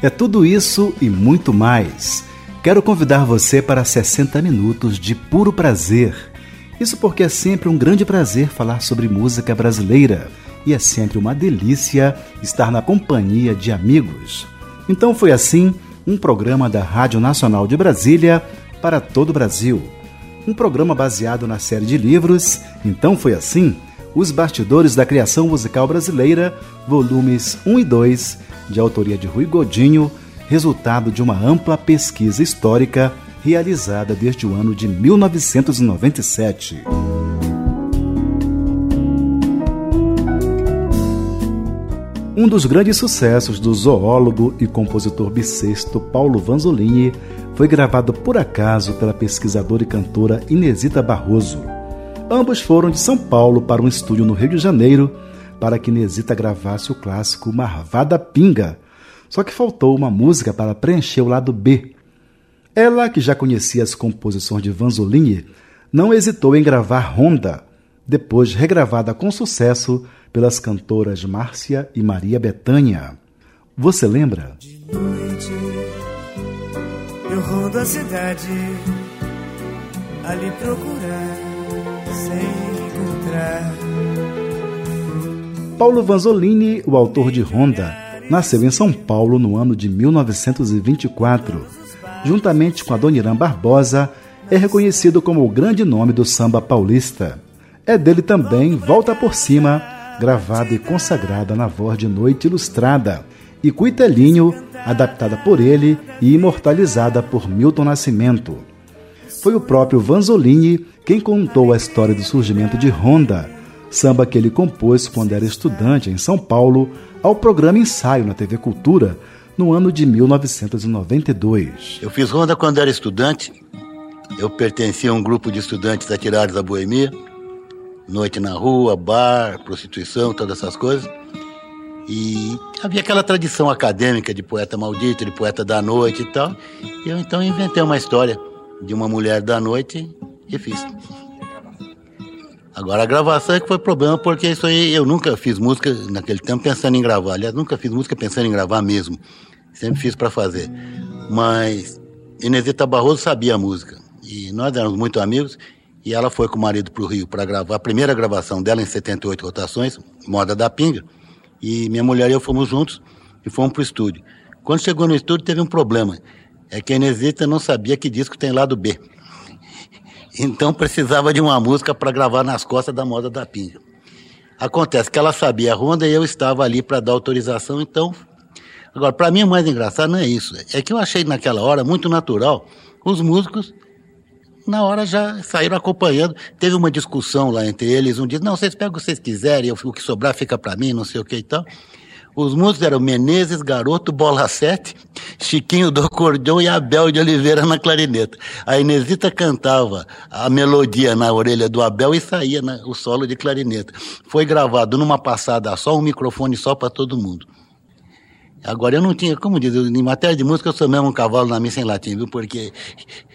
É tudo isso e muito mais. Quero convidar você para 60 minutos de puro prazer. Isso porque é sempre um grande prazer falar sobre música brasileira e é sempre uma delícia estar na companhia de amigos. Então foi assim um programa da Rádio Nacional de Brasília para todo o Brasil. Um programa baseado na série de livros Então foi assim, Os Bastidores da Criação Musical Brasileira, volumes 1 e 2, de autoria de Rui Godinho resultado de uma ampla pesquisa histórica realizada desde o ano de 1997. Um dos grandes sucessos do zoólogo e compositor bissexto Paulo Vanzolini foi gravado por acaso pela pesquisadora e cantora Inesita Barroso. Ambos foram de São Paulo para um estúdio no Rio de Janeiro para que Inesita gravasse o clássico Marvada Pinga, só que faltou uma música para preencher o lado B. Ela, que já conhecia as composições de Vanzolini, não hesitou em gravar Ronda, depois regravada com sucesso pelas cantoras Márcia e Maria Bethânia. Você lembra? De noite eu rondo a cidade ali procurar sem encontrar. Paulo Vanzolini, o autor de Ronda, nasceu em São Paulo no ano de 1924. Juntamente com Adoniran Barbosa, é reconhecido como o grande nome do samba paulista. É dele também Volta por Cima, gravada e consagrada na voz de Noite Ilustrada, e Cuitelinho, adaptada por ele e imortalizada por Milton Nascimento. Foi o próprio Vanzolini quem contou a história do surgimento de Ronda, samba que ele compôs quando era estudante em São Paulo, ao programa Ensaio na TV Cultura no ano de 1992. Eu fiz ronda quando era estudante. Eu pertencia a um grupo de estudantes atirados da boemia. Noite na rua, bar, prostituição, todas essas coisas. E havia aquela tradição acadêmica de poeta maldito, de poeta da noite e tal. E eu então inventei uma história de uma mulher da noite e fiz. Agora a gravação é que foi problema, porque isso aí eu nunca fiz música naquele tempo pensando em gravar. Aliás, nunca fiz música pensando em gravar mesmo. Sempre fiz para fazer. Mas Inesita Barroso sabia a música. E nós éramos muito amigos. E ela foi com o marido para o Rio para gravar a primeira gravação dela em 78 rotações, Moda da Pinga. E minha mulher e eu fomos juntos e fomos para o estúdio. Quando chegou no estúdio, teve um problema. É que a Inesita não sabia que disco tem lado B. Então precisava de uma música para gravar nas costas da moda da pinga. Acontece que ela sabia a ronda e eu estava ali para dar autorização, então. Agora, para mim o mais engraçado não é isso. É que eu achei naquela hora muito natural os músicos, na hora já saíram acompanhando. Teve uma discussão lá entre eles. Um dia, não, vocês pegam o que vocês quiserem, o que sobrar fica para mim, não sei o que e tal. Os músicos eram Menezes, Garoto, Bola 7, Chiquinho do acordeão e Abel de Oliveira na clarineta. A Inesita cantava a melodia na orelha do Abel e saía na, o solo de clarineta. Foi gravado numa passada só, um microfone só para todo mundo. Agora, eu não tinha, como diz, em matéria de música, eu sou mesmo um cavalo na missa em latim, viu? Porque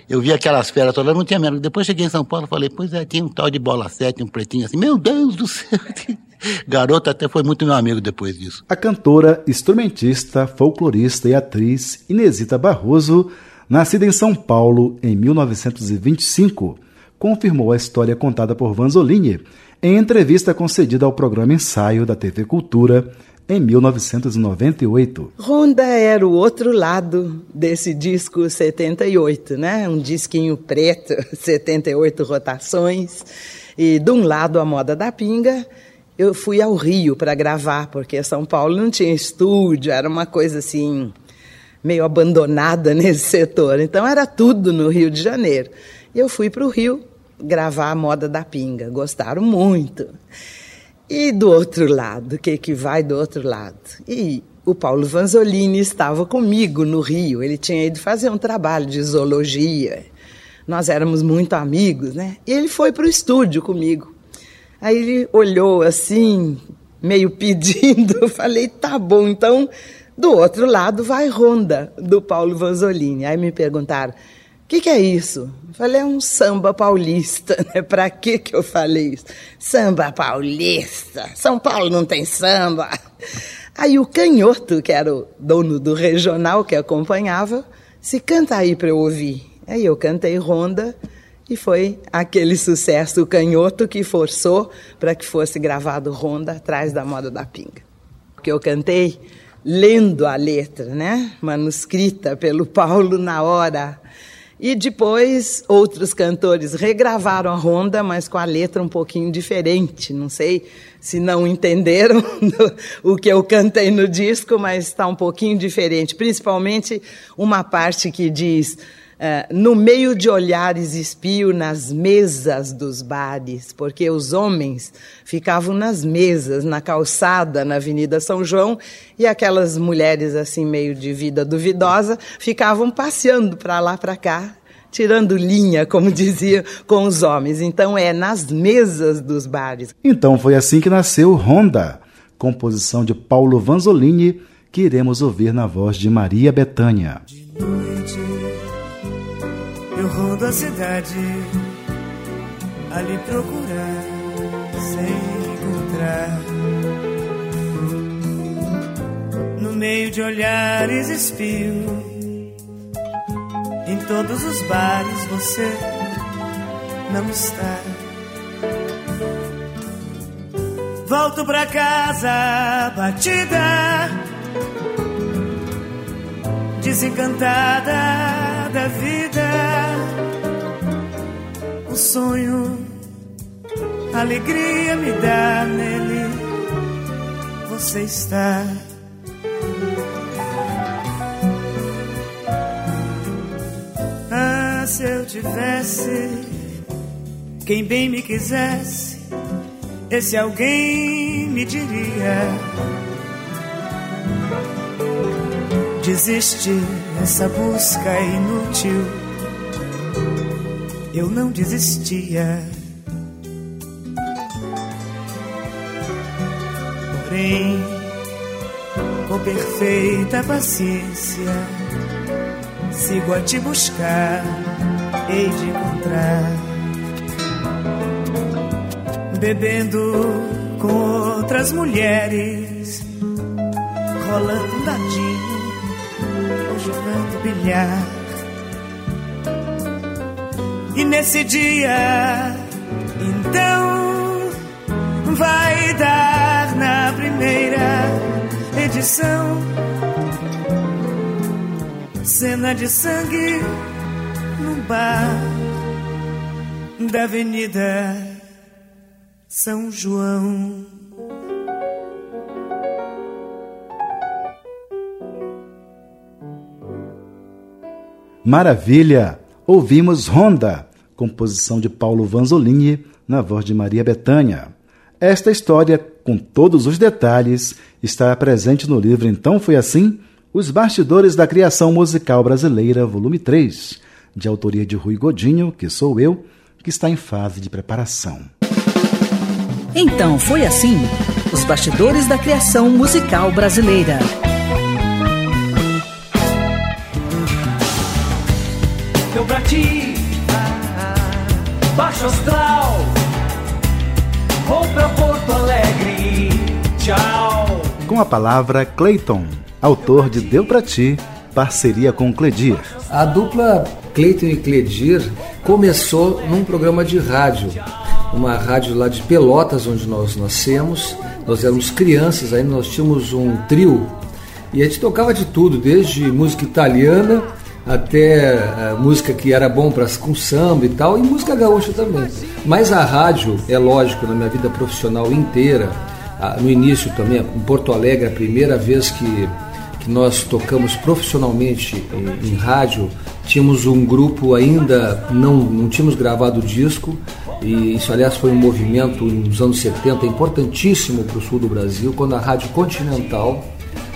eu vi aquelas feras todas, não tinha menos. Depois cheguei em São Paulo, falei, pois é, tinha um tal de bola 7, um pretinho assim, meu Deus do céu. Garoto até foi muito meu amigo depois disso. A cantora, instrumentista, folclorista e atriz Inesita Barroso, nascida em São Paulo em 1925, confirmou a história contada por Vanzolini em entrevista concedida ao programa Ensaio da TV Cultura em 1998. Ronda era o outro lado desse disco 78, né? Um disquinho preto, 78 rotações, e de um lado a moda da pinga eu fui ao Rio para gravar, porque São Paulo não tinha estúdio, era uma coisa assim, meio abandonada nesse setor. Então era tudo no Rio de Janeiro. E eu fui para o Rio gravar a moda da pinga. Gostaram muito. E do outro lado, o que, que vai do outro lado? E o Paulo Vanzolini estava comigo no Rio. Ele tinha ido fazer um trabalho de zoologia. Nós éramos muito amigos, né? E ele foi para o estúdio comigo. Aí ele olhou assim, meio pedindo. Eu falei, tá bom, então do outro lado vai Ronda, do Paulo Vanzolini. Aí me perguntaram, que, que, é isso? Eu falei, é um samba paulista, né? Pra que que eu falei isso? Samba paulista. São Paulo não tem samba. Aí o canhoto, que era o dono do regional que acompanhava, se canta aí para eu ouvir. Aí eu cantei Ronda e foi aquele sucesso, o canhoto que forçou para que fosse gravado Ronda atrás da moda da pinga. Porque eu cantei lendo a letra, né? Manuscrita pelo Paulo na hora. E depois outros cantores regravaram a Ronda, mas com a letra um pouquinho diferente. Não sei se não entenderam o que eu cantei no disco, mas está um pouquinho diferente. Principalmente uma parte que diz Uh, no meio de olhares espio nas mesas dos bares, porque os homens ficavam nas mesas, na calçada, na Avenida São João, e aquelas mulheres assim meio de vida duvidosa ficavam passeando para lá para cá, tirando linha, como dizia, com os homens. Então é nas mesas dos bares. Então foi assim que nasceu Honda, composição de Paulo Vanzolini, que iremos ouvir na voz de Maria Betânia. De noite rondo a cidade, ali procurar, sem encontrar. No meio de olhares espio, em todos os bares você não está. Volto pra casa batida, desencantada da vida o sonho, alegria me dá nele. Você está. Ah, se eu tivesse quem bem me quisesse, esse alguém me diria. Desiste, essa busca é inútil eu não desistia. Porém, com perfeita paciência, sigo a te buscar, hei de encontrar. Bebendo com outras mulheres, rolando um dadinho ou jogando bilhar e nesse dia, então, vai dar na primeira edição cena de sangue no bar da Avenida São João. Maravilha! ouvimos Honda, composição de Paulo Vanzolini, na voz de Maria Betânia. Esta história, com todos os detalhes, está presente no livro Então Foi Assim? Os Bastidores da Criação Musical Brasileira, volume 3, de autoria de Rui Godinho, que sou eu, que está em fase de preparação. Então foi assim: os bastidores da criação musical brasileira. deu pra ti. Baixo astral, vou pra Porto Alegre. Tchau. Com a palavra Clayton, autor de Deu pra ti, parceria com Cledir. A dupla Clayton e Cledir começou num programa de rádio, uma rádio lá de Pelotas, onde nós nascemos. Nós éramos crianças, ainda nós tínhamos um trio e a gente tocava de tudo, desde música italiana até uh, música que era bom para com samba e tal, e música gaúcha também. Mas a rádio, é lógico, na minha vida profissional inteira, no início também, em Porto Alegre, a primeira vez que, que nós tocamos profissionalmente em, em rádio, tínhamos um grupo ainda, não, não tínhamos gravado disco, e isso, aliás, foi um movimento nos anos 70 importantíssimo para o sul do Brasil, quando a Rádio Continental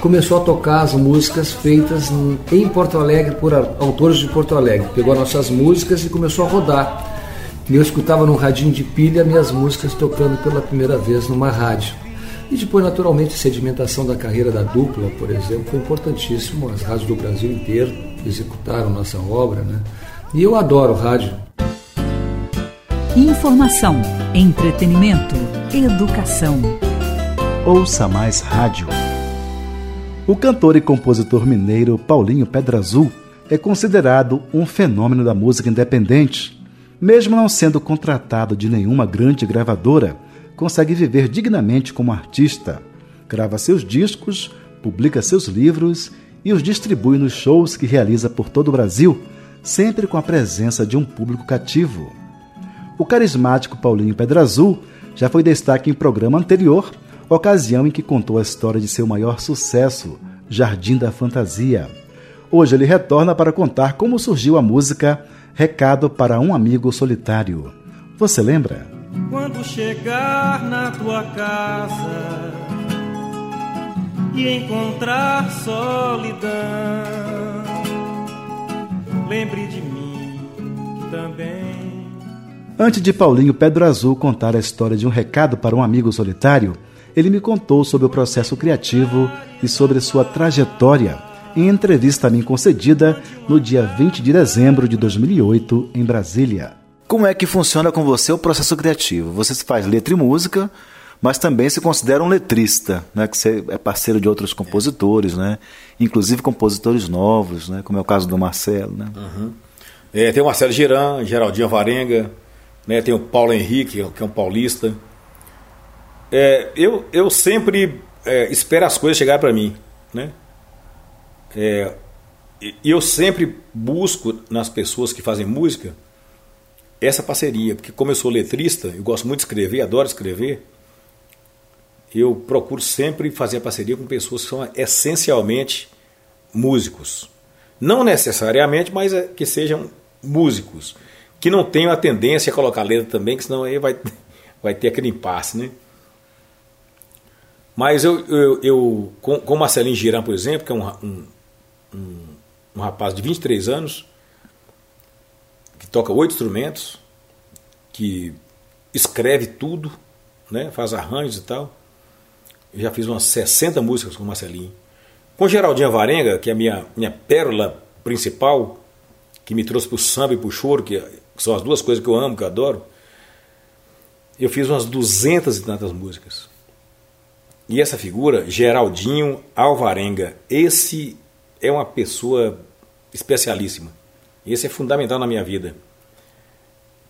começou a tocar as músicas feitas em Porto Alegre por autores de Porto Alegre. Pegou nossas músicas e começou a rodar. E eu escutava num radinho de pilha minhas músicas tocando pela primeira vez numa rádio. E depois, naturalmente, a sedimentação da carreira da dupla, por exemplo, foi importantíssimo. As rádios do Brasil inteiro executaram nossa obra, né? E eu adoro rádio. Informação, entretenimento, educação. Ouça mais rádio. O cantor e compositor mineiro Paulinho Pedra Azul é considerado um fenômeno da música independente. Mesmo não sendo contratado de nenhuma grande gravadora, consegue viver dignamente como artista. Grava seus discos, publica seus livros e os distribui nos shows que realiza por todo o Brasil, sempre com a presença de um público cativo. O carismático Paulinho Pedra Azul já foi destaque em programa anterior ocasião em que contou a história de seu maior sucesso, Jardim da Fantasia. Hoje ele retorna para contar como surgiu a música Recado para um Amigo Solitário. Você lembra? Quando chegar na tua casa e encontrar solidão, lembre de mim também. Antes de Paulinho Pedro Azul contar a história de um recado para um amigo solitário, ele me contou sobre o processo criativo e sobre sua trajetória em entrevista a mim concedida no dia 20 de dezembro de 2008 em Brasília. Como é que funciona com você o processo criativo? Você faz letra e música, mas também se considera um letrista, né? Que você é parceiro de outros compositores, né? Inclusive compositores novos, né? Como é o caso do Marcelo, né? Uhum. É, tem o Marcelo Giran, Geraldinho Varenga, né? Tem o Paulo Henrique, que é um paulista. É, eu, eu sempre é, espero as coisas chegarem para mim, né? É, eu sempre busco nas pessoas que fazem música essa parceria, porque como eu sou letrista, eu gosto muito de escrever, adoro escrever, eu procuro sempre fazer a parceria com pessoas que são essencialmente músicos. Não necessariamente, mas é, que sejam músicos, que não tenham a tendência a colocar letra também, que senão aí vai, vai ter aquele impasse, né? Mas eu, eu, eu com, com Marcelinho Girão, por exemplo, que é um, um, um, rapaz de 23 anos, que toca oito instrumentos, que escreve tudo, né, faz arranjos e tal. Eu já fiz umas 60 músicas com o Marcelinho. Com Geraldinha Varenga, que é a minha, minha pérola principal, que me trouxe para o samba e para o choro, que são as duas coisas que eu amo, que eu adoro, eu fiz umas duzentas e tantas músicas. E essa figura, Geraldinho Alvarenga, esse é uma pessoa especialíssima. Esse é fundamental na minha vida.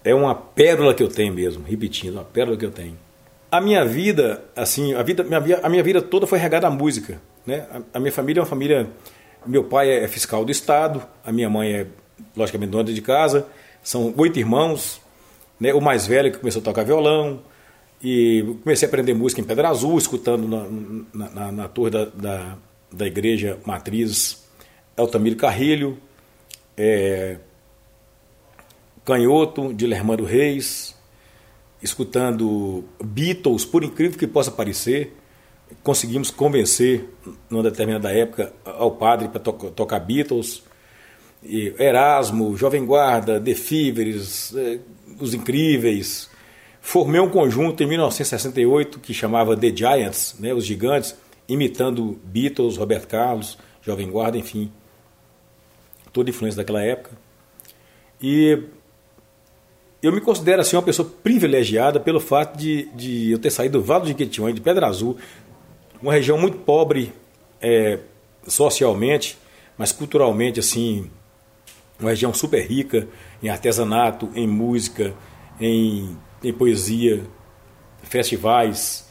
É uma pérola que eu tenho mesmo, repetindo, uma pérola que eu tenho. A minha vida, assim, a, vida, minha, a minha vida toda foi regada à música. Né? A, a minha família é uma família. Meu pai é fiscal do Estado, a minha mãe é, logicamente, dona de casa. São oito irmãos. Né? O mais velho que começou a tocar violão, e comecei a aprender música em Pedra Azul, escutando na, na, na, torre da, da, da, igreja matriz Altamiro Carrilho, é, Canhoto, de Lermando Reis, escutando Beatles, por incrível que possa parecer, conseguimos convencer, numa determinada época, ao padre para to tocar Beatles, e Erasmo, Jovem Guarda, The Fevers, é, Os Incríveis, Formei um conjunto em 1968 que chamava The Giants, né, os Gigantes, imitando Beatles, Roberto Carlos, Jovem Guarda, enfim, toda influência daquela época. E eu me considero assim uma pessoa privilegiada pelo fato de, de eu ter saído do Vale do Jequitinhonha, de Pedra Azul, uma região muito pobre é, socialmente, mas culturalmente assim, uma região super rica em artesanato, em música, em em poesia, festivais,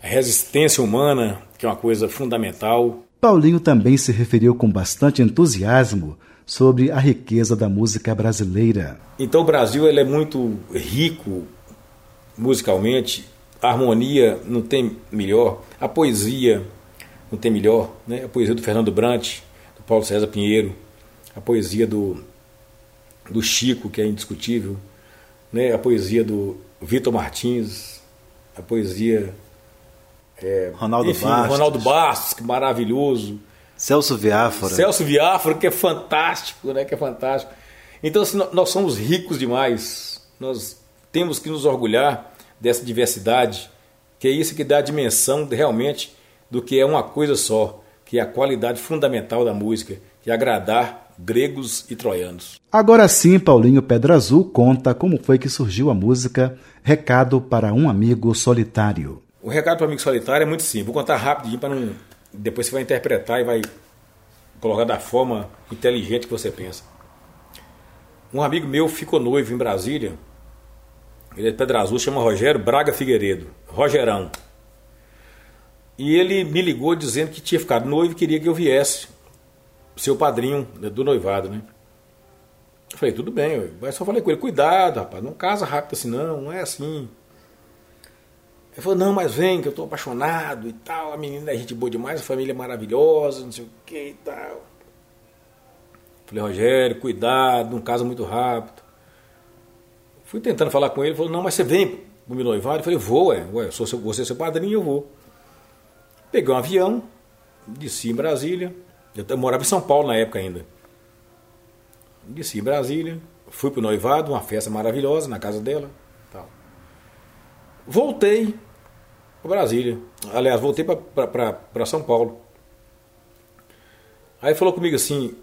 resistência humana, que é uma coisa fundamental. Paulinho também se referiu com bastante entusiasmo sobre a riqueza da música brasileira. Então o Brasil ele é muito rico musicalmente, a harmonia não tem melhor, a poesia não tem melhor, né? a poesia do Fernando Brant, do Paulo César Pinheiro, a poesia do, do Chico, que é indiscutível, né? a poesia do Vitor Martins, a poesia É, Ronaldo enfim, Bastos. Ronaldo Bastos, que maravilhoso. Celso Viáfora. Celso Viáfora, que é fantástico, né? Que é fantástico. Então, assim, nó- nós somos ricos demais. Nós temos que nos orgulhar dessa diversidade, que é isso que dá a dimensão realmente do que é uma coisa só, que é a qualidade fundamental da música, é agradar gregos e troianos. Agora sim, Paulinho Pedra Azul conta como foi que surgiu a música Recado para um Amigo Solitário. O recado para o amigo solitário é muito simples. Vou contar rapidinho para não. Depois você vai interpretar e vai colocar da forma inteligente que você pensa. Um amigo meu ficou noivo em Brasília. Ele é de Pedra Azul, chama Rogério Braga Figueiredo. Rogerão. E ele me ligou dizendo que tinha ficado noivo e queria que eu viesse. Seu padrinho né, do noivado, né? Eu falei, tudo bem, mas só falei com ele, cuidado, rapaz, não casa rápido assim, não, não é assim. Ele falou, não, mas vem, que eu tô apaixonado e tal, a menina é gente boa demais, a família é maravilhosa, não sei o que e tal. Falei, Rogério, cuidado, não casa muito rápido. Fui tentando falar com ele, ele falou, não, mas você vem pro meu noivado? Eu falei, vou, ué, ué, sou seu, você é seu padrinho, eu vou. Peguei um avião, desci em Brasília, eu morava em São Paulo na época ainda. Desci em Brasília, fui pro noivado, uma festa maravilhosa na casa dela. Tal. Voltei para Brasília. Aliás, voltei para São Paulo. Aí falou comigo assim,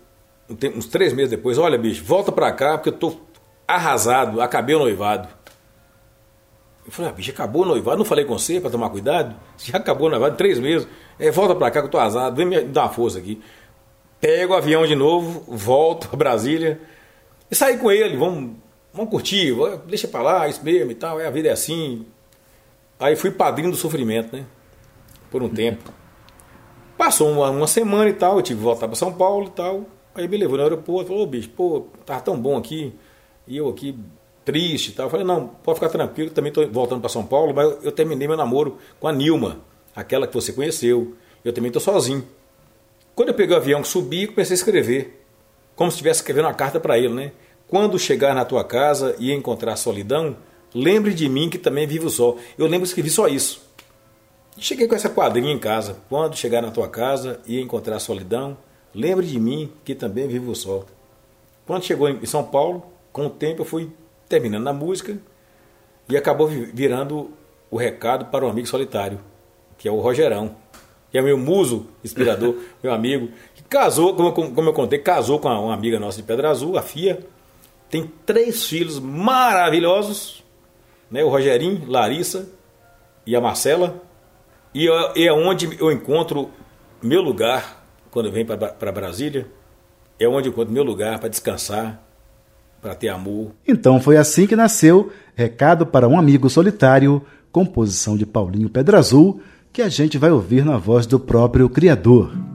uns três meses depois: Olha, bicho, volta para cá porque eu tô arrasado, acabei o noivado. Eu falei: ah, bicho, acabou o noivado? Não falei com você para tomar cuidado? Já acabou o noivado, três meses. É, volta para cá que eu tô arrasado, vem me dar uma força aqui. Pego o avião de novo, volto para Brasília e saí com ele. Vamos, vamos curtir, deixa para lá, isso mesmo e tal. É, a vida é assim. Aí fui padrinho do sofrimento, né? Por um tempo. Passou uma, uma semana e tal, eu tive que voltar para São Paulo e tal. Aí me levou no aeroporto, falou, ô bicho, pô, tava tão bom aqui, e eu aqui triste e tal. Eu falei, não, pode ficar tranquilo, também tô voltando para São Paulo, mas eu terminei meu namoro com a Nilma, aquela que você conheceu. Eu também tô sozinho. Quando eu peguei o avião, subi, comecei a escrever. Como se estivesse escrevendo uma carta para ele, né? Quando chegar na tua casa e encontrar solidão, lembre de mim que também vivo só. Eu lembro que escrevi só isso. Cheguei com essa quadrinha em casa. Quando chegar na tua casa e encontrar solidão, lembre de mim que também vivo só. Quando chegou em São Paulo, com o tempo eu fui terminando a música e acabou vi- virando o recado para um amigo solitário, que é o Rogerão, que é meu muso inspirador, meu amigo, que casou, como eu, como eu contei, casou com uma amiga nossa de Pedra Azul, a Fia. Tem três filhos maravilhosos, né? o Rogerinho, Larissa e a Marcela. E é- é onde eu encontro meu lugar quando eu venho para Brasília. É onde eu encontro meu lugar para descansar, para ter amor. Então foi assim que nasceu Recado para um Amigo Solitário, composição de Paulinho Pedra Azul, que a gente vai ouvir na voz do próprio criador.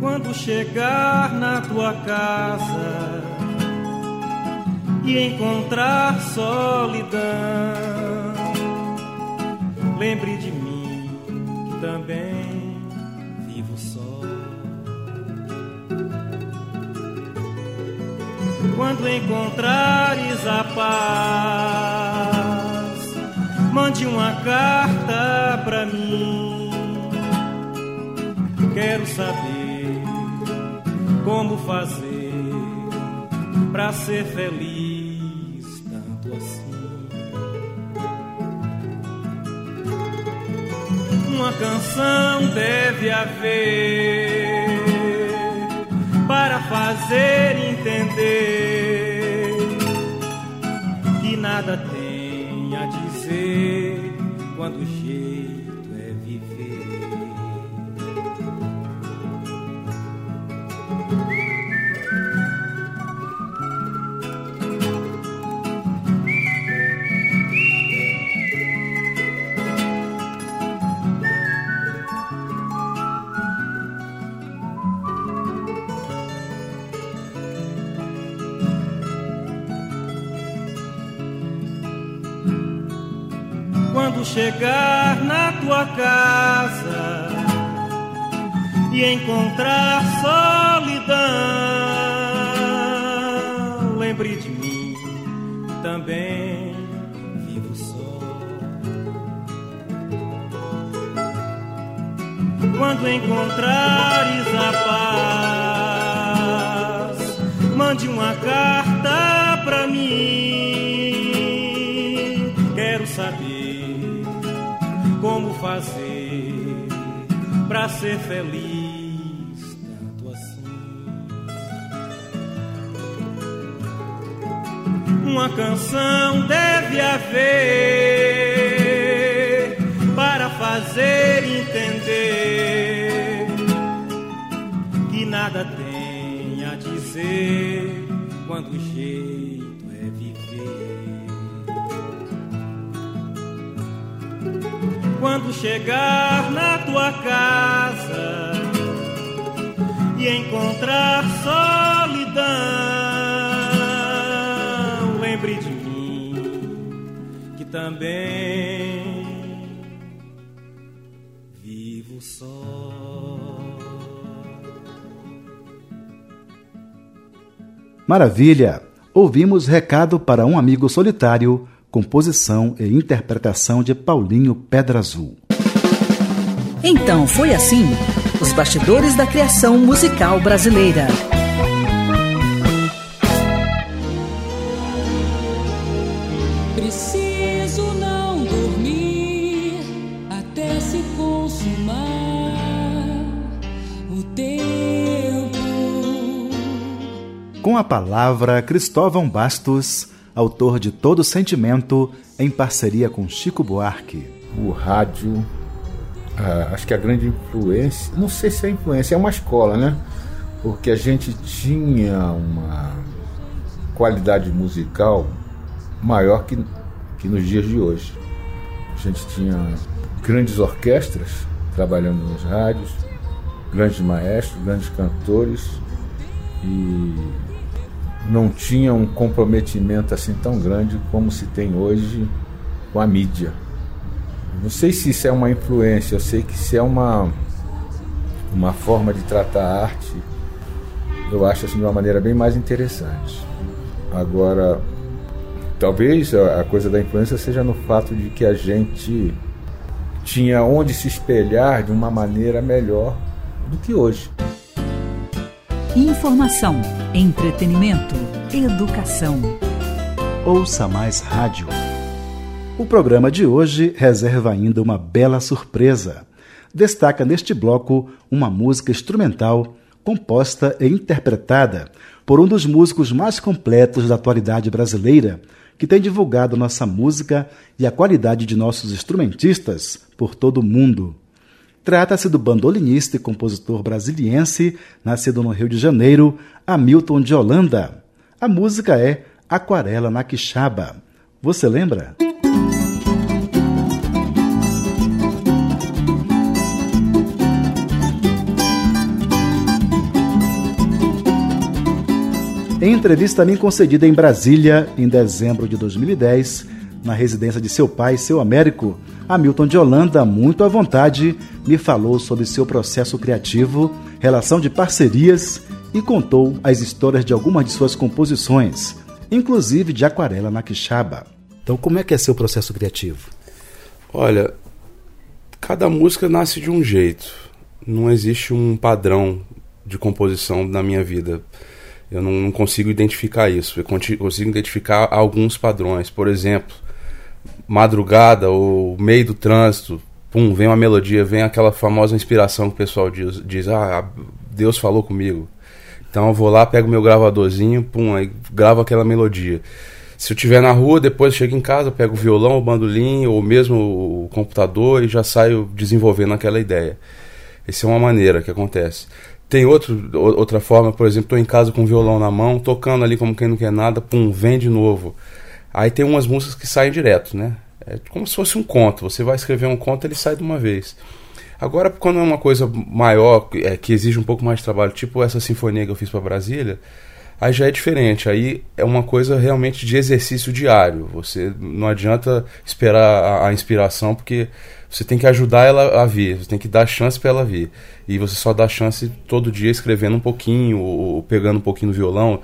Quando chegar na tua casa e encontrar solidão, lembre de mim que também vivo só. Quando encontrares a paz, mande uma carta pra mim. Quero saber como fazer pra ser feliz tanto assim. Uma canção deve haver para fazer entender que nada tem a dizer quando encontrar solidão, lembre de mim também vivo só. Quando encontrares a paz, mande uma carta pra mim. Quero saber como fazer pra ser feliz Uma canção deve haver para fazer entender que nada tem a dizer quando o jeito é viver. Quando chegar na tua casa e encontrar solidão, também vivo só. Maravilha! Ouvimos Recado para um Amigo Solitário, composição e interpretação de Paulinho Pedra Azul. Então foi assim: os bastidores da criação musical brasileira. A palavra, Cristóvão Bastos, autor de Todo Sentimento, em parceria com Chico Buarque. o rádio, ah, acho que a grande influência, não sei se é influência, é uma escola, né? Porque a gente tinha uma qualidade musical maior que, que nos dias de hoje. A gente tinha grandes orquestras trabalhando nos rádios, grandes maestros, grandes cantores e não tinha um comprometimento assim tão grande como se tem hoje com a mídia. Não sei se isso é uma influência, eu sei que isso é uma, uma forma de tratar a arte, eu acho assim de uma maneira bem mais interessante. Agora, talvez a coisa da influência seja no fato de que a gente tinha onde se espelhar de uma maneira melhor do que hoje. Informação, entretenimento, educação. Ouça mais rádio. O programa de hoje reserva ainda uma bela surpresa. Destaca neste bloco uma música instrumental composta e interpretada por um dos músicos mais completos da atualidade brasileira, que tem divulgado nossa música e a qualidade de nossos instrumentistas por todo o mundo. Trata-se do bandolinista e compositor brasiliense, nascido no Rio de Janeiro, Hamilton de Holanda. A música é Aquarela na Quixaba. Você lembra? Em entrevista a mim concedida em Brasília, em dezembro de 2010, na residência de seu pai, seu Américo, Hamilton de Holanda, muito à vontade, me falou sobre seu processo criativo, relação de parcerias e contou as histórias de algumas de suas composições, inclusive de Aquarela na Quixaba. Então, como é que é seu processo criativo? Olha, cada música nasce de um jeito. Não existe um padrão de composição na minha vida. Eu não, não consigo identificar isso. Eu consigo identificar alguns padrões. Por exemplo, madrugada ou meio do trânsito, pum, vem uma melodia, vem aquela famosa inspiração que o pessoal diz, diz ah, Deus falou comigo. Então eu vou lá, pego meu gravadorzinho, pum, aí gravo aquela melodia. Se eu estiver na rua, depois chego em casa, pego o violão, o bandolim ou mesmo o computador e já saio desenvolvendo aquela ideia. Essa é uma maneira que acontece. Tem outro, outra forma, por exemplo, estou em casa com o violão na mão, tocando ali como quem não quer nada, pum, vem de novo. Aí tem umas músicas que saem direto, né? É como se fosse um conto. Você vai escrever um conto, ele sai de uma vez. Agora, quando é uma coisa maior, é, que exige um pouco mais de trabalho, tipo essa sinfonia que eu fiz para Brasília, aí já é diferente. Aí é uma coisa realmente de exercício diário. Você não adianta esperar a, a inspiração, porque você tem que ajudar ela a vir, você tem que dar chance para ela vir. E você só dá chance todo dia escrevendo um pouquinho, ou pegando um pouquinho no violão,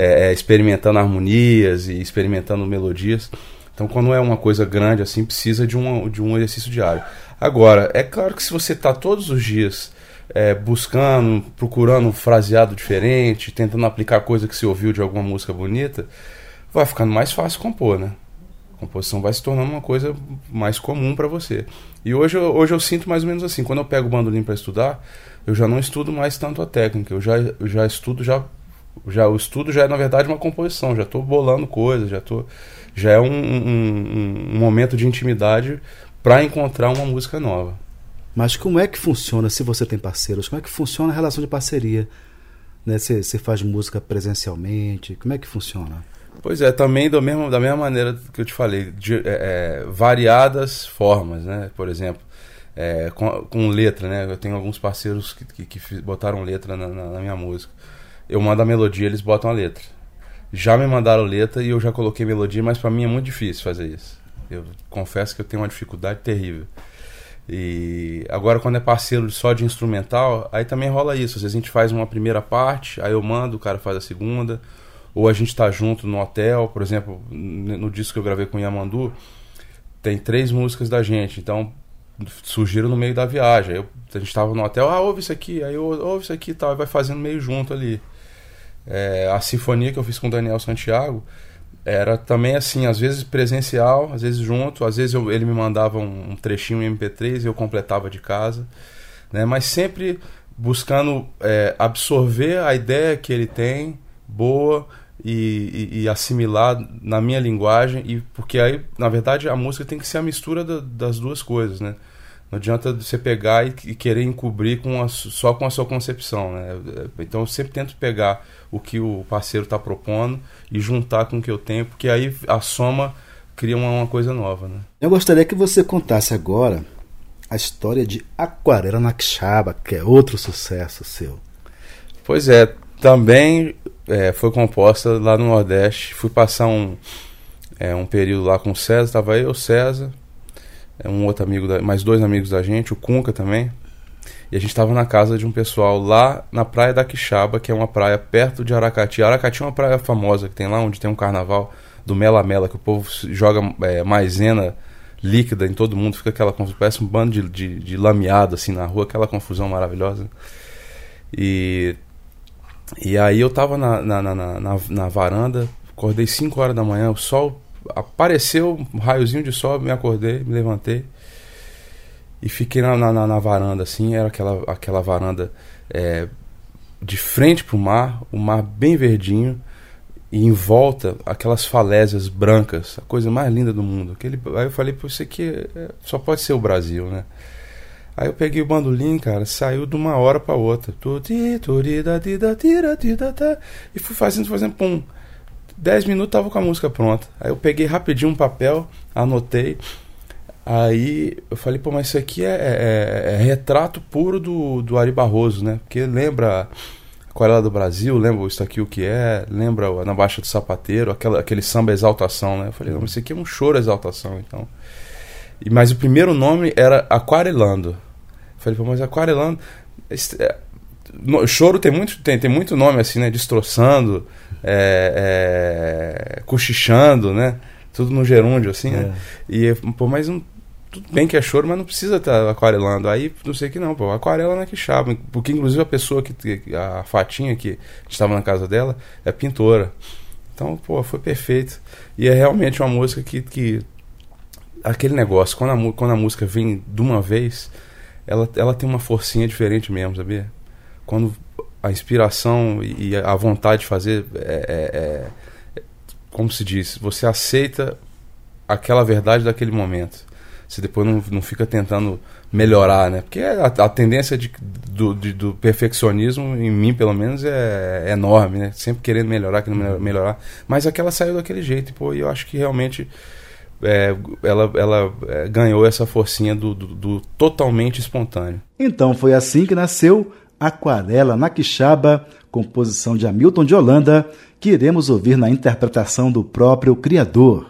é, é, experimentando harmonias e experimentando melodias. Então, quando é uma coisa grande assim, precisa de um, de um exercício diário. Agora, é claro que se você está todos os dias é, buscando, procurando um fraseado diferente, tentando aplicar coisa que você ouviu de alguma música bonita, vai ficando mais fácil compor, né? A composição vai se tornando uma coisa mais comum para você. E hoje, eu, hoje eu sinto mais ou menos assim, quando eu pego o bandolim para estudar, eu já não estudo mais tanto a técnica, eu já, eu já estudo já já o estudo já é na verdade uma composição, já estou bolando coisas, já tô já é um, um, um momento de intimidade para encontrar uma música nova. Mas como é que funciona se você tem parceiros? Como é que funciona a relação de parceria? Né? Você, você faz música presencialmente? Como é que funciona? Pois é, também do mesmo, da mesma maneira que eu te falei, de, é, é, variadas formas, né? Por exemplo, é, com, com, letra, né? Eu tenho alguns parceiros que, que, que botaram letra na, na, na, minha música. Eu mando a melodia, eles botam a letra. Já me mandaram letra e eu já coloquei melodia, mas para mim é muito difícil fazer isso. Eu confesso que eu tenho uma dificuldade terrível. E agora quando é parceiro só de instrumental, aí também rola isso. Às vezes a gente faz uma primeira parte, aí eu mando, o cara faz a segunda, ou a gente tá junto no hotel, por exemplo, no disco que eu gravei com o Yamandu, tem três músicas da gente, então surgiram no meio da viagem. A gente estava no hotel, ah, ouve isso aqui, aí ouve isso aqui e tal, e vai fazendo meio junto ali. É, a sinfonia que eu fiz com o Daniel Santiago, era também assim, às vezes presencial, às vezes junto, às vezes eu, ele me mandava um, um trechinho em MP3 e eu completava de casa, né? Mas sempre buscando é, absorver a ideia que ele tem, boa, e, e, e, assimilar na minha linguagem, e porque aí, na verdade, a música tem que ser a mistura da, das duas coisas, né? Não adianta você pegar e, e querer encobrir com a, só com a sua concepção, né? Então eu sempre tento pegar o que o parceiro está propondo e juntar com o que eu tenho, porque aí a soma cria uma, uma coisa nova. Né? Eu gostaria que você contasse agora a história de Aquarela na Quixaba, que é outro sucesso seu. Pois é, também é, foi composta lá no Nordeste. Fui passar um, é, um período lá com o César, estava eu, César, é, um outro amigo, da, mais dois amigos da gente, o Cunca também. E a gente estava na casa de um pessoal lá na praia da Quixaba, que é uma praia perto de Aracati. Aracati é uma praia famosa que tem lá, onde tem um carnaval do Mela Mela, que o povo joga é, maisena líquida em todo mundo, fica aquela parece um bando de, de, de lameado assim na rua, aquela confusão maravilhosa. E, e aí eu tava na, na, na, na, na varanda, acordei 5 horas da manhã, o sol apareceu, um raiozinho de sol, me acordei, me levantei e fiquei na, na, na, varanda, assim, era aquela, aquela varanda é, de frente para o mar, o mar bem verdinho, e em volta aquelas falésias brancas, a coisa mais linda do mundo. Aquele, aí eu falei, pô, isso aqui é, só pode ser o Brasil, né? Aí eu peguei o bandolim, cara, saiu de uma hora para outra. E fui fazendo, fazendo, pum. Dez minutos tava com a música pronta. Aí eu peguei rapidinho um papel, anotei. Aí eu falei, pô, mas isso aqui é, é, é retrato puro do, do Ari Barroso, né? Porque lembra Aquarela do Brasil, lembra Isso Aqui O Que É, lembra Na Baixa do Sapateiro, aquela, aquele samba Exaltação, né? Eu falei, não, mas isso aqui é um choro Exaltação, então. E, mas o primeiro nome era Aquarelando. Eu falei, pô, mas Aquarelando... É, no, choro tem muito, tem, tem muito nome assim, né? Destroçando, é, é, cochichando, né? tudo no gerúndio, assim, né? É. E, pô, mas não, tudo bem que é choro, mas não precisa estar tá aquarelando. Aí, não sei que não, pô, aquarela na quixaba. Porque, inclusive, a pessoa que, a Fatinha que estava na casa dela, é pintora. Então, pô, foi perfeito. E é realmente uma música que, que aquele negócio, quando a, quando a música vem de uma vez, ela, ela tem uma forcinha diferente mesmo, sabia? Quando a inspiração e a vontade de fazer é, é, é como se diz, você aceita aquela verdade daquele momento. Você depois não, não fica tentando melhorar, né? Porque a, a tendência de, do, de, do perfeccionismo, em mim pelo menos, é, é, enorme, né? Sempre querendo melhorar, querendo melhorar. Mas aquela saiu daquele jeito, e, pô, eu acho que realmente é, ela, ela é, ganhou essa forcinha do, do, do totalmente espontâneo. Então foi assim que nasceu Aquarela na Quixaba, composição de Hamilton de Holanda, que iremos ouvir na interpretação do próprio criador.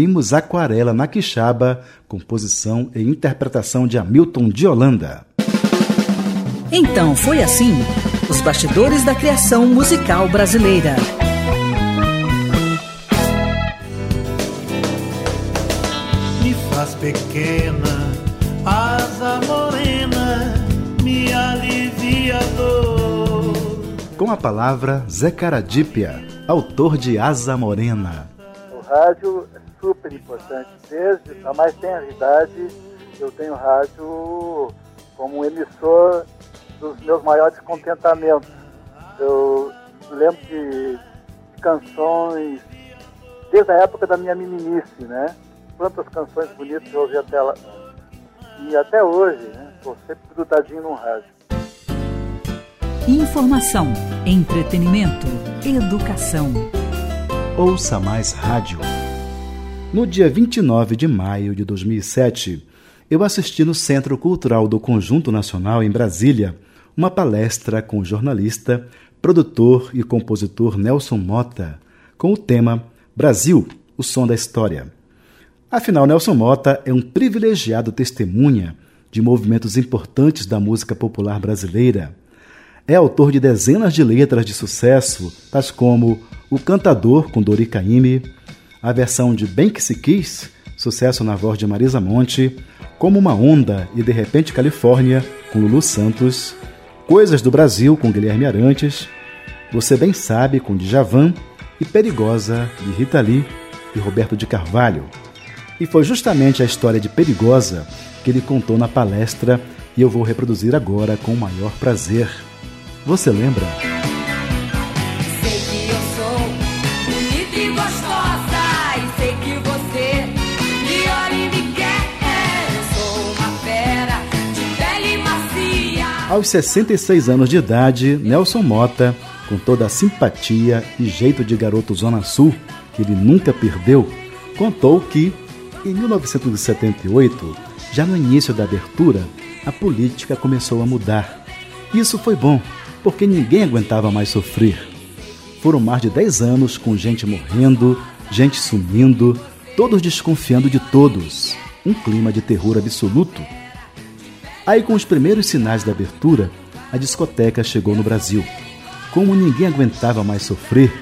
Ouvimos Aquarela na Quixaba, composição e interpretação de Hamilton de Holanda. Então foi assim: os bastidores da criação musical brasileira. Me faz pequena Asa morena me alivia a dor. Com a palavra Zé Caradípia, autor de Asa Morena. O rádio é super importante. Desde a mais tenra idade, eu tenho rádio como emissor dos meus maiores contentamentos. Eu lembro de canções desde a época da minha meninice, né? Quantas canções bonitas eu ouvi até lá. E até hoje, né? Estou sempre grudadinho no rádio. Informação, entretenimento, educação. Ouça mais rádio. No dia 29 de maio de 2007, eu assisti no Centro Cultural do Conjunto Nacional, em Brasília, uma palestra com o jornalista, produtor e compositor Nelson Mota, com o tema Brasil, o som da história. Afinal, Nelson Mota é um privilegiado testemunha de movimentos importantes da música popular brasileira. É autor de dezenas de letras de sucesso, tais como O Cantador com Dori Caymmi, a versão de Bem Que Se Quis, sucesso na voz de Marisa Monte, Como Uma Onda e De Repente Califórnia, com Lulu Santos, Coisas do Brasil, com Guilherme Arantes, Você Bem Sabe, com Djavan e Perigosa, de Rita Lee e Roberto de Carvalho. E foi justamente a história de Perigosa que ele contou na palestra e eu vou reproduzir agora com o maior prazer. Você lembra? Aos 66 anos de idade, Nelson Mota, com toda a simpatia e jeito de garoto Zona Sul que ele nunca perdeu, contou que, em 1978, já no início da abertura, a política começou a mudar. Isso foi bom, porque ninguém aguentava mais sofrer. Foram mais de 10 anos com gente morrendo, gente sumindo, todos desconfiando de todos. Um clima de terror absoluto. Aí, com os primeiros sinais da abertura, a discoteca chegou no Brasil. Como ninguém aguentava mais sofrer,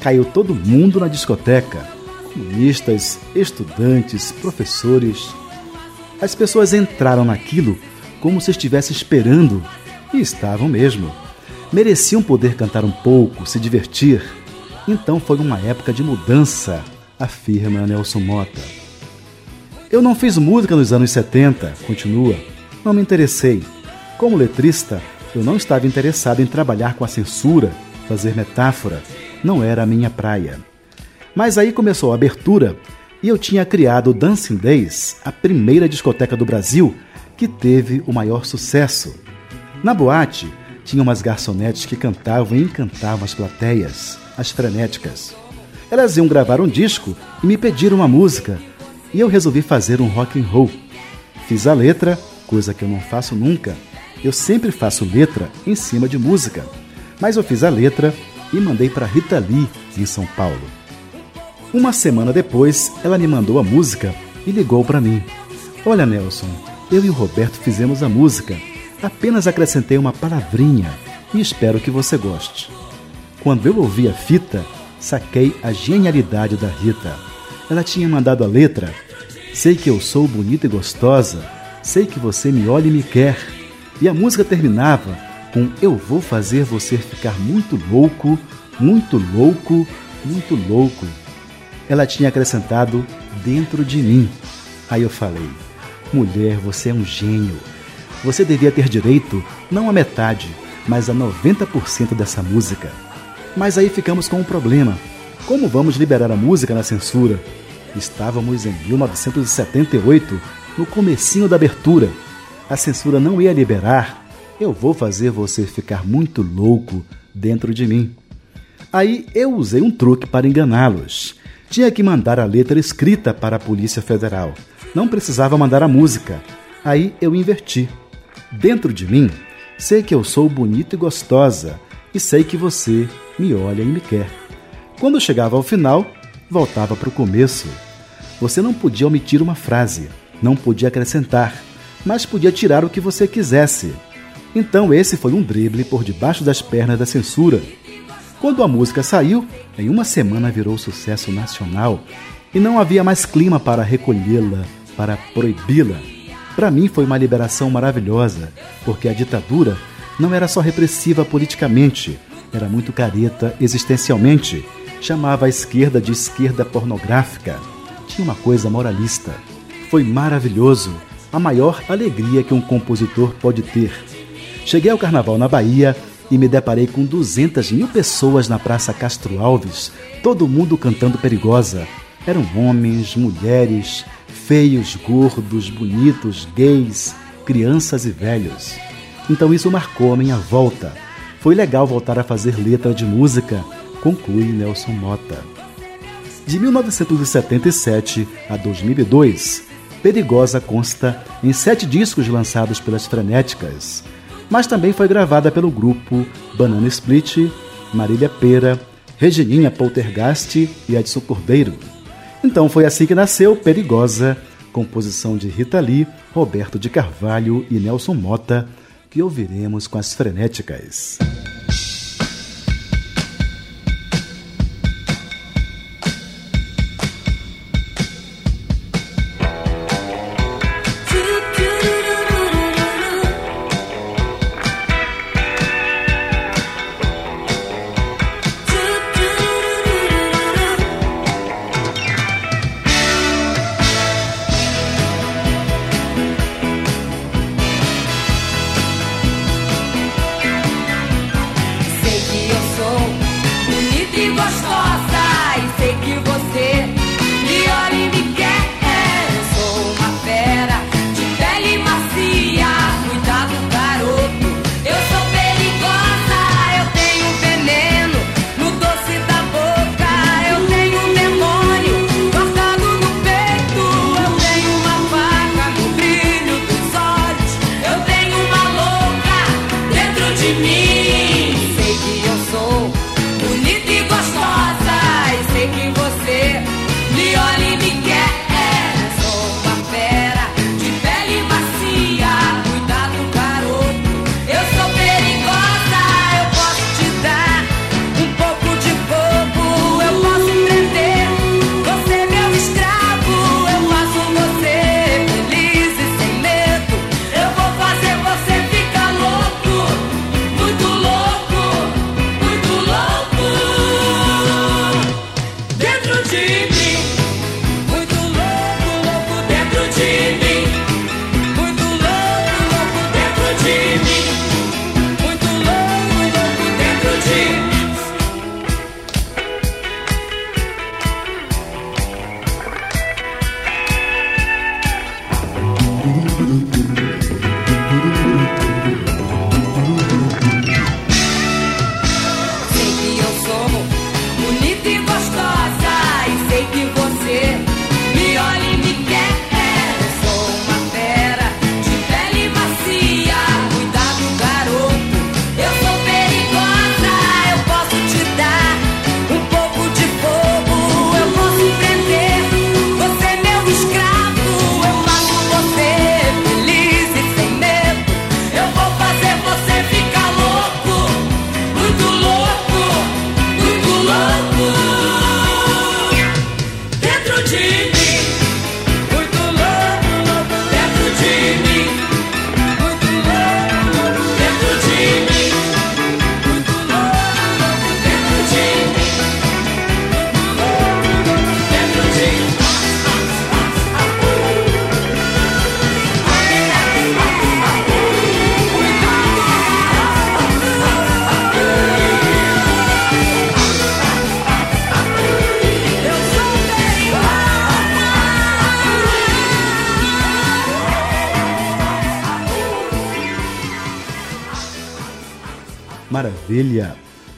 caiu todo mundo na discoteca: comunistas, estudantes, professores. As pessoas entraram naquilo como se estivessem esperando, e estavam mesmo. Mereciam poder cantar um pouco, se divertir. Então foi uma época de mudança, afirma Nelson Mota. Eu não fiz música nos anos 70, continua. Não me interessei. Como letrista, eu não estava interessado em trabalhar com a censura, fazer metáfora. Não era a minha praia. Mas aí começou a abertura e eu tinha criado o Dancing Days, a primeira discoteca do Brasil que teve o maior sucesso. Na boate, tinha umas garçonetes que cantavam e encantavam as plateias, as frenéticas. Elas iam gravar um disco e me pediram uma música, e eu resolvi fazer um rock and roll. Fiz a letra, coisa que eu não faço nunca. Eu sempre faço letra em cima de música. Mas eu fiz a letra e mandei para Rita Lee, em São Paulo. Uma semana depois, ela me mandou a música e ligou para mim. Olha, Nelson, eu e o Roberto fizemos a música. Apenas acrescentei uma palavrinha e espero que você goste. Quando eu ouvi a fita, saquei a genialidade da Rita. Ela tinha mandado a letra. Sei que eu sou bonita e gostosa, sei que você me olha e me quer. E a música terminava com Eu vou fazer você ficar muito louco, muito louco, muito louco. Ela tinha acrescentado dentro de mim. Aí eu falei: Mulher, você é um gênio. Você devia ter direito não a metade, mas a 90% dessa música. Mas aí ficamos com um problema. Como vamos liberar a música na censura? Estávamos em 1978, no comecinho da abertura. A censura não ia liberar. Eu vou fazer você ficar muito louco dentro de mim. Aí eu usei um truque para enganá-los. Tinha que mandar a letra escrita para a Polícia Federal. Não precisava mandar a música. Aí eu inverti. Dentro de mim, sei que eu sou bonita e gostosa e sei que você me olha e me quer. Quando chegava ao final, voltava para o começo. Você não podia omitir uma frase, não podia acrescentar, mas podia tirar o que você quisesse. Então esse foi um drible por debaixo das pernas da censura. Quando a música saiu, em uma semana virou sucesso nacional e não havia mais clima para recolhê-la, para proibi-la. Para mim foi uma liberação maravilhosa, porque a ditadura não era só repressiva politicamente, era muito careta existencialmente. Chamava a esquerda de esquerda pornográfica. Tinha uma coisa moralista. Foi maravilhoso, a maior alegria que um compositor pode ter. Cheguei ao carnaval na Bahia e me deparei com 200 mil pessoas na Praça Castro Alves, todo mundo cantando perigosa. Eram homens, mulheres, feios, gordos, bonitos, gays, crianças e velhos. Então isso marcou a minha volta. Foi legal voltar a fazer letra de música, conclui Nelson Mota. De 1977 a 2002, Perigosa consta em sete discos lançados pelas Frenéticas, mas também foi gravada pelo grupo Banana Split, Marília Pera, Regininha Poltergast e Edson Cordeiro. Então foi assim que nasceu Perigosa, composição de Rita Lee, Roberto de Carvalho e Nelson Mota, que ouviremos com as frenéticas.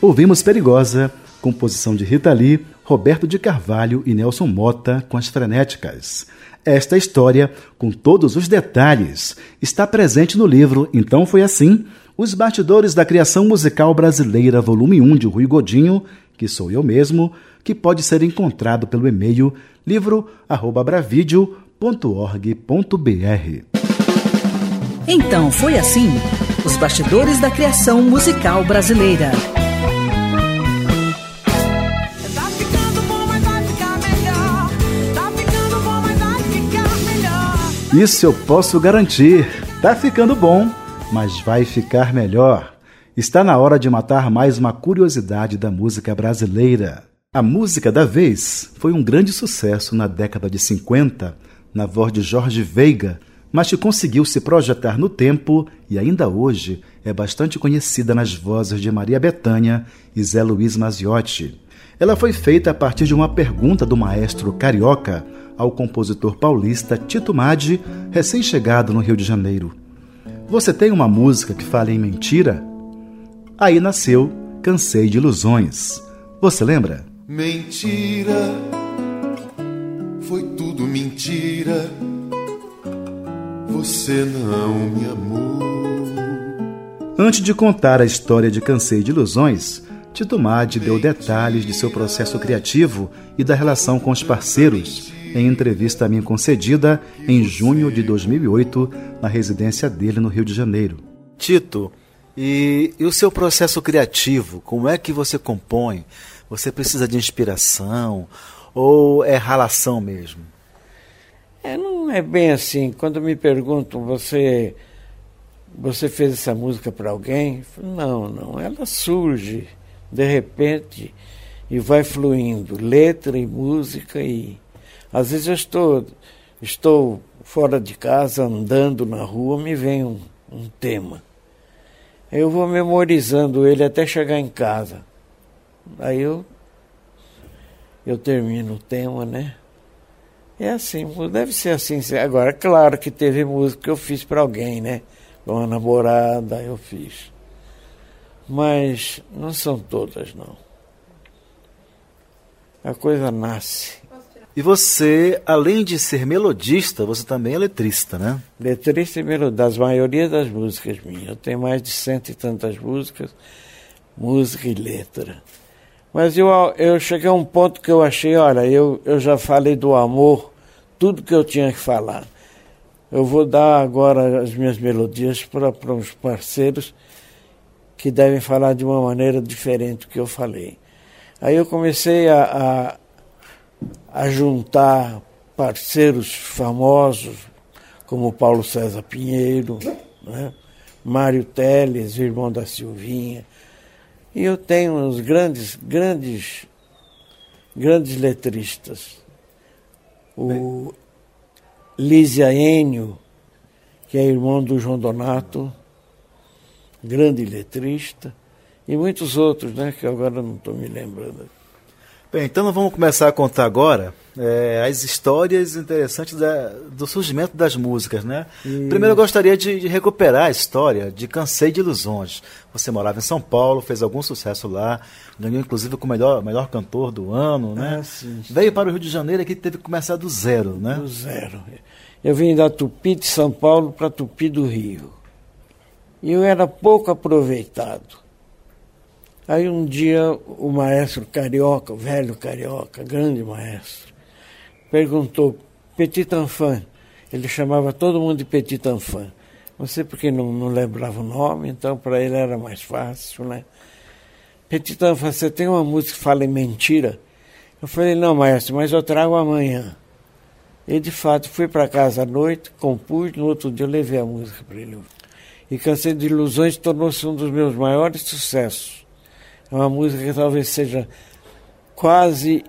Ouvimos Perigosa, composição de Rita Lee, Roberto de Carvalho e Nelson Mota com as frenéticas. Esta história, com todos os detalhes, está presente no livro Então Foi Assim, Os Bastidores da Criação Musical Brasileira, volume 1 de Rui Godinho, que sou eu mesmo, que pode ser encontrado pelo e-mail livro@bravideo.org.br. Então foi assim: os bastidores da criação musical brasileira. Isso eu posso garantir. Tá ficando bom, mas vai ficar melhor. Está na hora de matar mais uma curiosidade da música brasileira. A música da vez foi um grande sucesso na década de 50, na voz de Jorge Veiga, mas que conseguiu se projetar no tempo e ainda hoje é bastante conhecida nas vozes de Maria Bethânia e Zé Luiz Maziotti. Ela foi feita a partir de uma pergunta do maestro carioca ao compositor paulista Tito Madi, recém-chegado no Rio de Janeiro. Você tem uma música que fala em mentira? Aí nasceu Cansei de Ilusões. Você lembra? Mentira, foi tudo mentira. Você não me amou. Antes de contar a história de Cansei de Ilusões, Tito Madi deu detalhes de seu processo criativo e da relação com os parceiros em entrevista a mim concedida em junho de 2008 na residência dele no Rio de Janeiro. Tito, e, e o seu processo criativo? Como é que você compõe? Você precisa de inspiração ou é ralação mesmo? É, não é bem assim. Quando me perguntam, você você fez essa música para alguém? Não, não. Ela surge de repente e vai fluindo, letra e música e às vezes eu estou estou fora de casa andando na rua me vem um, um tema. Eu vou memorizando ele até chegar em casa. Aí eu eu termino o tema, né? É assim, deve ser assim. Agora, claro que teve música que eu fiz para alguém, né? Uma namorada eu fiz. Mas não são todas, não. A coisa nasce. E você, além de ser melodista, você também é letrista, né? Letrista e melodista, das maioria das músicas minhas. Eu tenho mais de cento e tantas músicas, música e letra. Mas eu, eu cheguei a um ponto que eu achei, olha, eu, eu já falei do amor, tudo que eu tinha que falar. Eu vou dar agora as minhas melodias para os parceiros que devem falar de uma maneira diferente do que eu falei. Aí eu comecei a, a, a juntar parceiros famosos, como Paulo César Pinheiro, né? Mário Teles, irmão da Silvinha. E eu tenho uns grandes, grandes, grandes letristas. O Lísia Enio, que é irmão do João Donato, grande letrista, e muitos outros, né, que agora não estou me lembrando. Bem, então nós vamos começar a contar agora é, as histórias interessantes da, do surgimento das músicas, né? Primeiro eu gostaria de, de, recuperar a história de Cansei de Ilusões. Você morava em São Paulo, fez algum sucesso lá, ganhou inclusive com o melhor, melhor cantor do ano, né? Ah, sim, sim. Veio para o Rio de Janeiro e teve que começar do zero, né? Do zero. Eu vim da Tupi de São Paulo para Tupi do Rio. E eu era pouco aproveitado. Aí um dia o maestro carioca, o velho carioca, grande maestro, perguntou, Petit Enfant, ele chamava todo mundo de Petit Enfant. Não sei porque não, não lembrava o nome, então para ele era mais fácil, né? Petit Enfant, você tem uma música que fala em mentira? Eu falei, não, maestro, mas eu trago amanhã. E de fato fui para casa à noite, compus, no outro dia eu levei a música para ele. E Cansei de Ilusões tornou-se um dos meus maiores sucessos. É uma música que talvez seja quase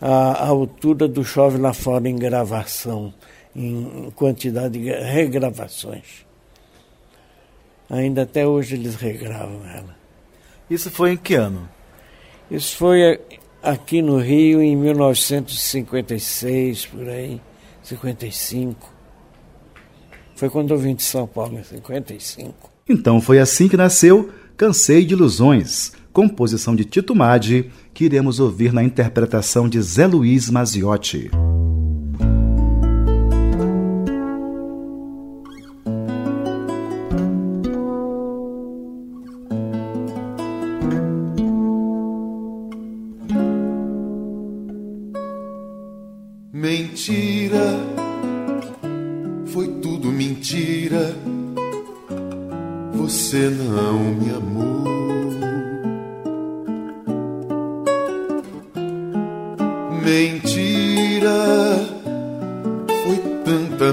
a, a altura do Chove Lá Fora em gravação, em quantidade de regravações. Ainda até hoje eles regravam ela. Isso foi em que ano? Isso foi aqui no Rio em 1956, por aí, 55. Foi quando eu vim de São Paulo, em 55. Então foi assim que nasceu Cansei de Ilusões, composição de Tito Madi, que iremos ouvir na interpretação de Zé Luiz Maziotti. Mentira, foi tudo mentira. Você não me amou.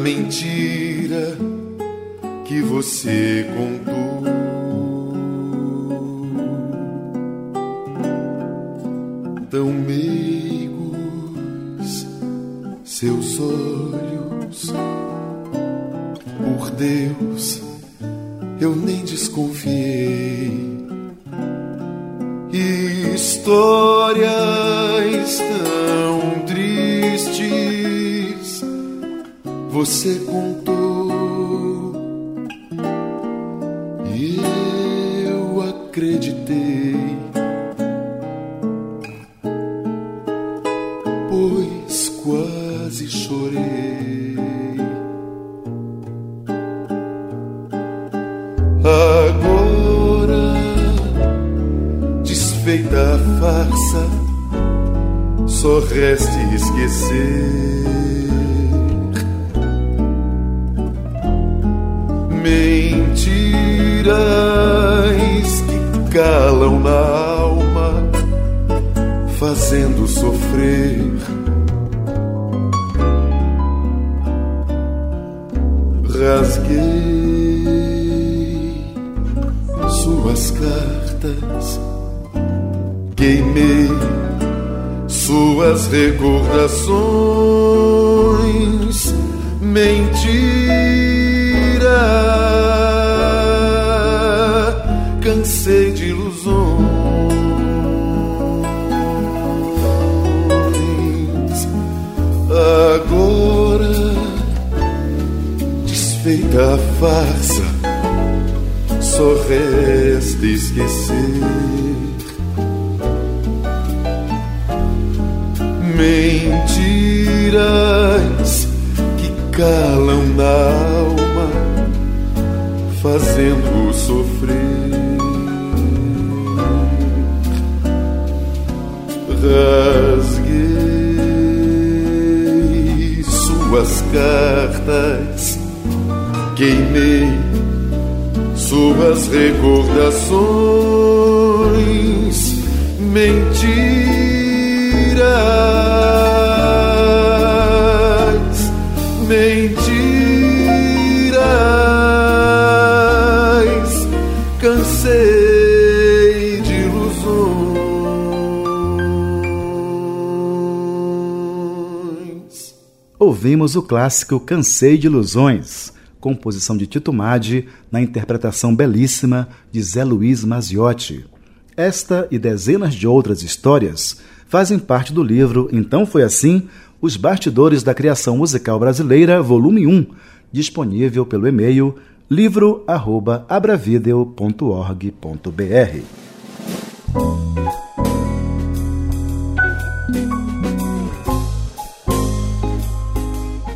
Mentira que você contou. Recordações. Mentira, cansei de ilusões. Agora desfeita a farsa, só resta esquecer. Mentiras que calam na alma, fazendo sofrer. Rasguei suas cartas, queimei suas recordações. Mentiras, mentiras, cansei de ilusões. Ouvimos o clássico Cansei de Ilusões, composição de Tito Madi, na interpretação belíssima de Zé Luiz Maziotti. Esta e dezenas de outras histórias fazem parte do livro Então Foi Assim, Os Bastidores da Criação Musical Brasileira, volume 1, disponível pelo e-mail livro@abravideo.org.br.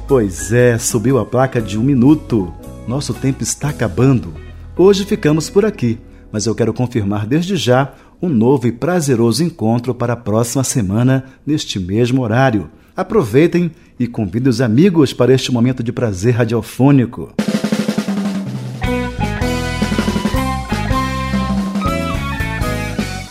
Pois é, subiu a placa de um minuto. Nosso tempo está acabando. Hoje ficamos por aqui, mas eu quero confirmar desde já um novo e prazeroso encontro para a próxima semana, neste mesmo horário. Aproveitem e convidem os amigos para este momento de prazer radiofônico.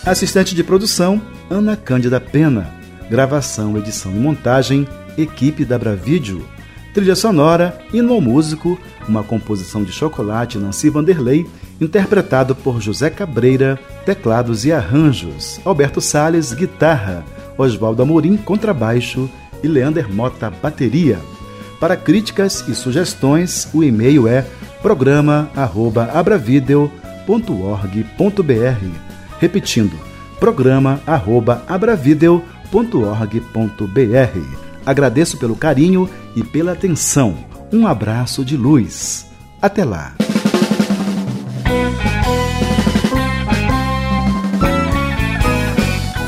Assistente de produção, Ana Cândida Pena. Gravação, edição e montagem, equipe da Bravídeo. Trilha sonora, ao músico, uma composição de Chocolate Nancy Vanderlei, interpretado por José Cabreira, teclados e arranjos, Alberto Sales, guitarra, Oswaldo Amorim, contrabaixo e Leander Mota, bateria. Para críticas e sugestões, o e-mail é programa@abravideo.org.br. Repetindo, programa@abravideo.org.br. Agradeço pelo carinho e pela atenção. Um abraço de luz. Até lá.